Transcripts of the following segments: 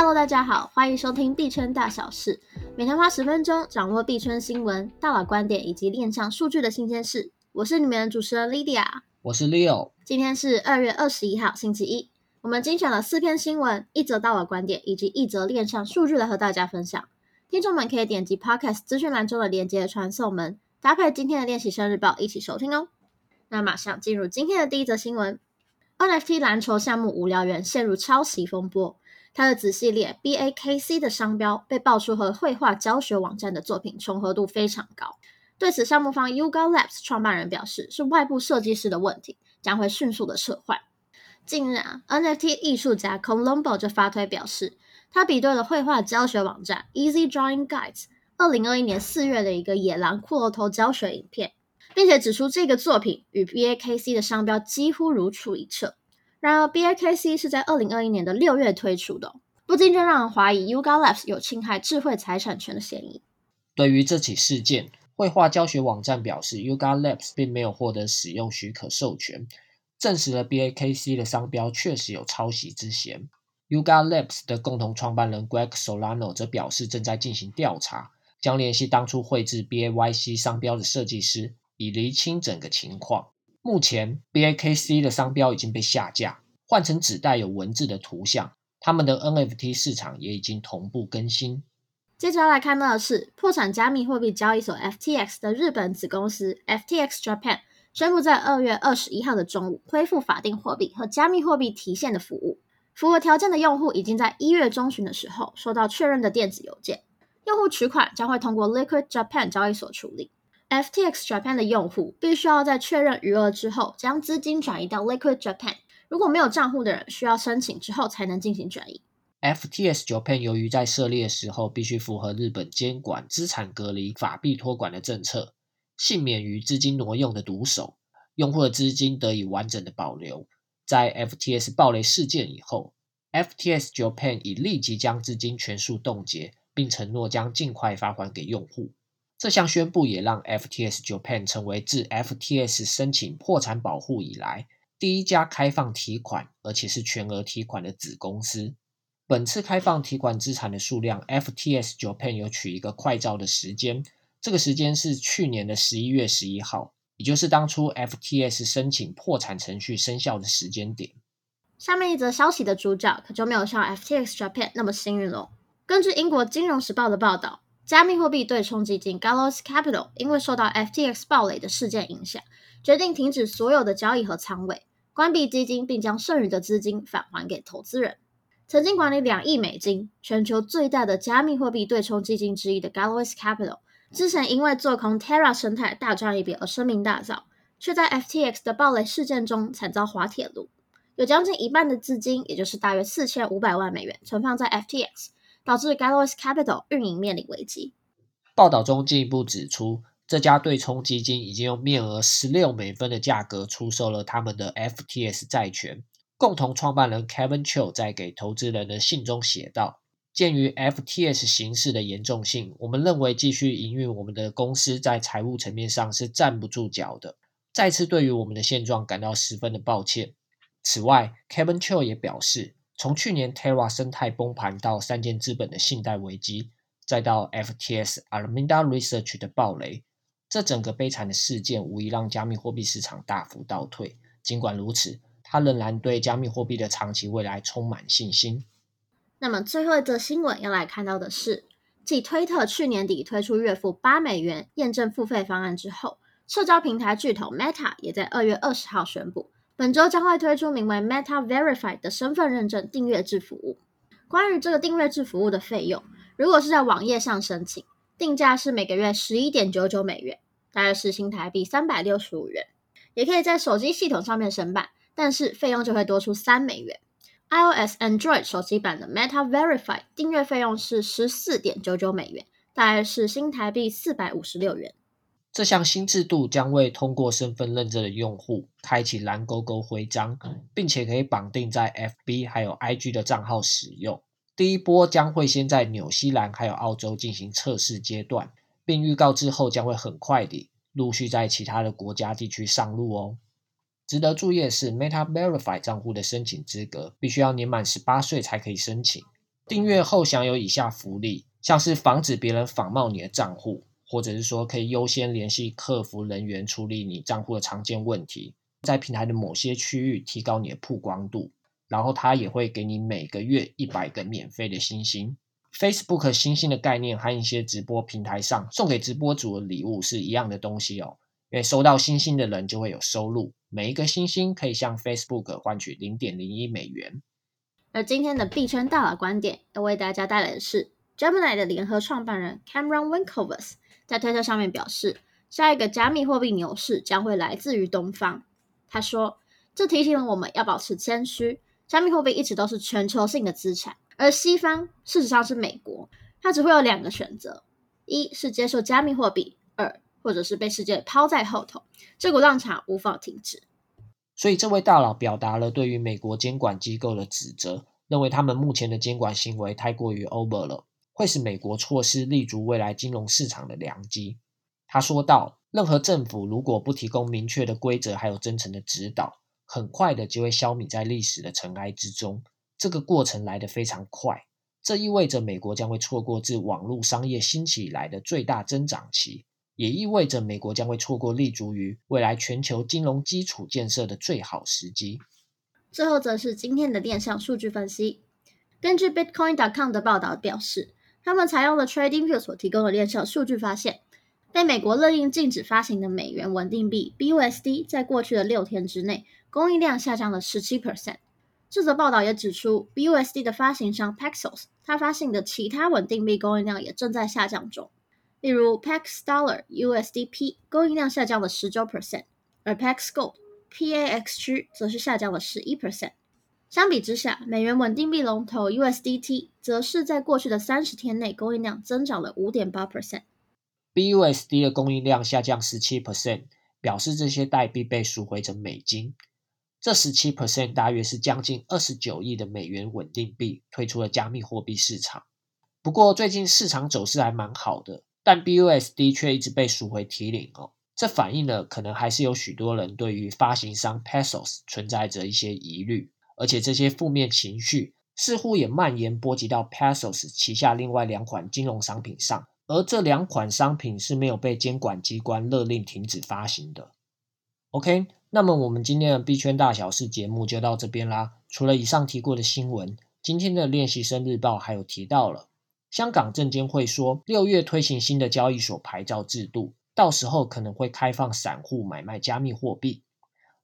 Hello，大家好，欢迎收听币圈大小事，每天花十分钟掌握币圈新闻、大佬观点以及链上数据的新鲜事。我是你们的主持人 Lydia，我是 Leo。今天是二月二十一号，星期一。我们精选了四篇新闻、一则大佬观点以及一则链上数据来和大家分享。听众们可以点击 Podcast 资讯栏中的连接传送门，搭配今天的练习生日报一起收听哦。那马上进入今天的第一则新闻。NFT 篮球项目无聊猿陷入抄袭风波，它的子系列 BAKC 的商标被爆出和绘画教学网站的作品重合度非常高。对此，项目方 Yuga Labs 创办人表示，是外部设计师的问题，将会迅速的撤换。近日啊，NFT 艺术家 Colombo 就发推表示，他比对了绘画教学网站 Easy Drawing Guides 二零二一年四月的一个野狼骷髅头教学影片。并且指出这个作品与 BAKC 的商标几乎如出一辙。然而，BAKC 是在二零二一年的六月推出的，不禁就让人怀疑 Yuga Labs 有侵害智慧财产权的嫌疑。对于这起事件，绘画教学网站表示，Yuga Labs 并没有获得使用许可授权，证实了 BAKC 的商标确实有抄袭之嫌。Yuga Labs 的共同创办人 Greg Solano 则表示，正在进行调查，将联系当初绘制 BAYC 商标的设计师。以厘清整个情况。目前，BAKC 的商标已经被下架，换成只带有文字的图像。他们的 NFT 市场也已经同步更新。接着要来看到的是，破产加密货币交易所 FTX 的日本子公司 FTX Japan 宣布在二月二十一号的中午恢复法定货币和加密货币提现的服务。符合条件的用户已经在一月中旬的时候收到确认的电子邮件。用户取款将会通过 Liquid Japan 交易所处理。FTX Japan 的用户必须要在确认余额之后，将资金转移到 Liquid Japan。如果没有账户的人，需要申请之后才能进行转移。FTX Japan 由于在设立的时候必须符合日本监管资产隔离法币托管的政策，幸免于资金挪用的毒手，用户的资金得以完整的保留。在 FTX 暴雷事件以后，FTX Japan 已立即将资金全数冻结，并承诺将尽快发还给用户。这项宣布也让 FTS Japan 成为自 FTS 申请破产保护以来第一家开放提款，而且是全额提款的子公司。本次开放提款资产的数量，FTS Japan 有取一个快照的时间，这个时间是去年的十一月十一号，也就是当初 FTS 申请破产程序生效的时间点。下面一则消息的主角可就没有像 FTX Japan 那么幸运了。根据英国金融时报的报道。加密货币对冲基金 Gallows Capital 因为受到 FTX 暴雷的事件影响，决定停止所有的交易和仓位，关闭基金，并将剩余的资金返还给投资人。曾经管理两亿美金、全球最大的加密货币对冲基金之一的 Gallois Capital，之前因为做空 Terra 生态大赚一笔而声名大噪，却在 FTX 的暴雷事件中惨遭滑铁卢，有将近一半的资金，也就是大约四千五百万美元，存放在 FTX。导致 Gallows Capital 运营面临危机。报道中进一步指出，这家对冲基金已经用面额十六美分的价格出售了他们的 FTS 债权。共同创办人 Kevin Chou 在给投资人的信中写道：“鉴于 FTS 形势的严重性，我们认为继续营运我们的公司在财务层面上是站不住脚的。再次对于我们的现状感到十分的抱歉。”此外，Kevin Chou 也表示。从去年 Terra 生态崩盘到三箭资本的信贷危机，再到 FTS Alameda Research 的暴雷，这整个悲惨的事件无疑让加密货币市场大幅倒退。尽管如此，他仍然对加密货币的长期未来充满信心。那么最后一则新闻要来看到的是，继推特去年底推出月付八美元验证付费方案之后，社交平台巨头 Meta 也在二月二十号宣布。本周将会推出名为 Meta Verified 的身份认证订阅制服务。关于这个订阅制服务的费用，如果是在网页上申请，定价是每个月十一点九九美元，大约是新台币三百六十五元。也可以在手机系统上面申办，但是费用就会多出三美元。iOS、Android 手机版的 Meta Verified 订阅费用是十四点九九美元，大约是新台币四百五十六元。这项新制度将为通过身份认证的用户开启蓝勾勾徽章，并且可以绑定在 FB 还有 IG 的账号使用。第一波将会先在纽西兰还有澳洲进行测试阶段，并预告之后将会很快地陆续在其他的国家地区上路哦。值得注意的是，Meta Verify 账户的申请资格必须要年满十八岁才可以申请。订阅后享有以下福利，像是防止别人仿冒你的账户，或者是说可以优先联系客服人员处理你账户的常见问题，在平台的某些区域提高你的曝光度，然后它也会给你每个月一百个免费的星星。Facebook 星星的概念和一些直播平台上送给直播主的礼物是一样的东西哦，因为收到星星的人就会有收入，每一个星星可以向 Facebook 换取零点零一美元。而今天的币圈大佬观点要为大家带来的是，Gemini 的联合创办人 Cameron Winklevoss 在推特上面表示，下一个加密货币牛市将会来自于东方。他说：“这提醒了我们要保持谦虚，加密货币一直都是全球性的资产，而西方事实上是美国，它只会有两个选择：一是接受加密货币，二或者是被世界抛在后头。这股浪潮无法停止。”所以，这位大佬表达了对于美国监管机构的指责，认为他们目前的监管行为太过于 over 了，会使美国错失立足未来金融市场的良机。他说道：“任何政府如果不提供明确的规则还有真诚的指导，很快的就会消弭在历史的尘埃之中。这个过程来得非常快，这意味着美国将会错过自网络商业兴起以来的最大增长期。”也意味着美国将会错过立足于未来全球金融基础建设的最好时机。最后则是今天的链上数据分析。根据 Bitcoin.com 的报道表示，他们采用了 TradingView 所提供的链上数据，发现被美国勒令禁止发行的美元稳定币 BUSD 在过去的六天之内供应量下降了十七 percent。这则报道也指出，BUSD 的发行商 Paxos，它发行的其他稳定币供应量也正在下降中。例如，Pax Dollar USDP 供应量下降了十九 percent，而 Pax Gold PAXG 则是下降了十一 percent。相比之下，美元稳定币龙头 USDT 则是在过去的三十天内供应量增长了五点八 percent。BUSD 的供应量下降十七 percent，表示这些代币被赎回成美金。这十七 percent 大约是将近二十九亿的美元稳定币退出了加密货币市场。不过，最近市场走势还蛮好的。但 BUSD 却一直被赎回提领哦，这反映了可能还是有许多人对于发行商 Paxos 存在着一些疑虑，而且这些负面情绪似乎也蔓延波及到 Paxos 旗下另外两款金融商品上，而这两款商品是没有被监管机关勒令停止发行的。OK，那么我们今天的币圈大小事节目就到这边啦。除了以上提过的新闻，今天的练习生日报还有提到了。香港证监会说，六月推行新的交易所牌照制度，到时候可能会开放散户买卖加密货币。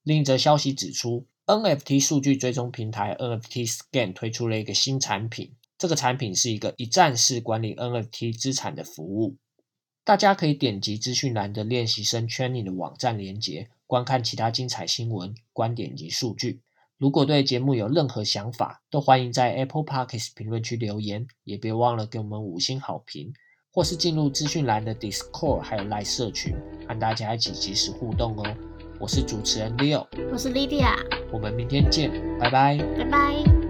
另一则消息指出，NFT 数据追踪平台 NFT Scan 推出了一个新产品，这个产品是一个一站式管理 NFT 资产的服务。大家可以点击资讯栏的练习生 Training 的网站连接，观看其他精彩新闻、观点及数据。如果对节目有任何想法，都欢迎在 Apple Podcast 评论区留言，也别忘了给我们五星好评，或是进入资讯栏的 Discord 还有 Line 社群，和大家一起即时互动哦。我是主持人 Leo，我是 Lydia，我们明天见，拜拜，拜拜。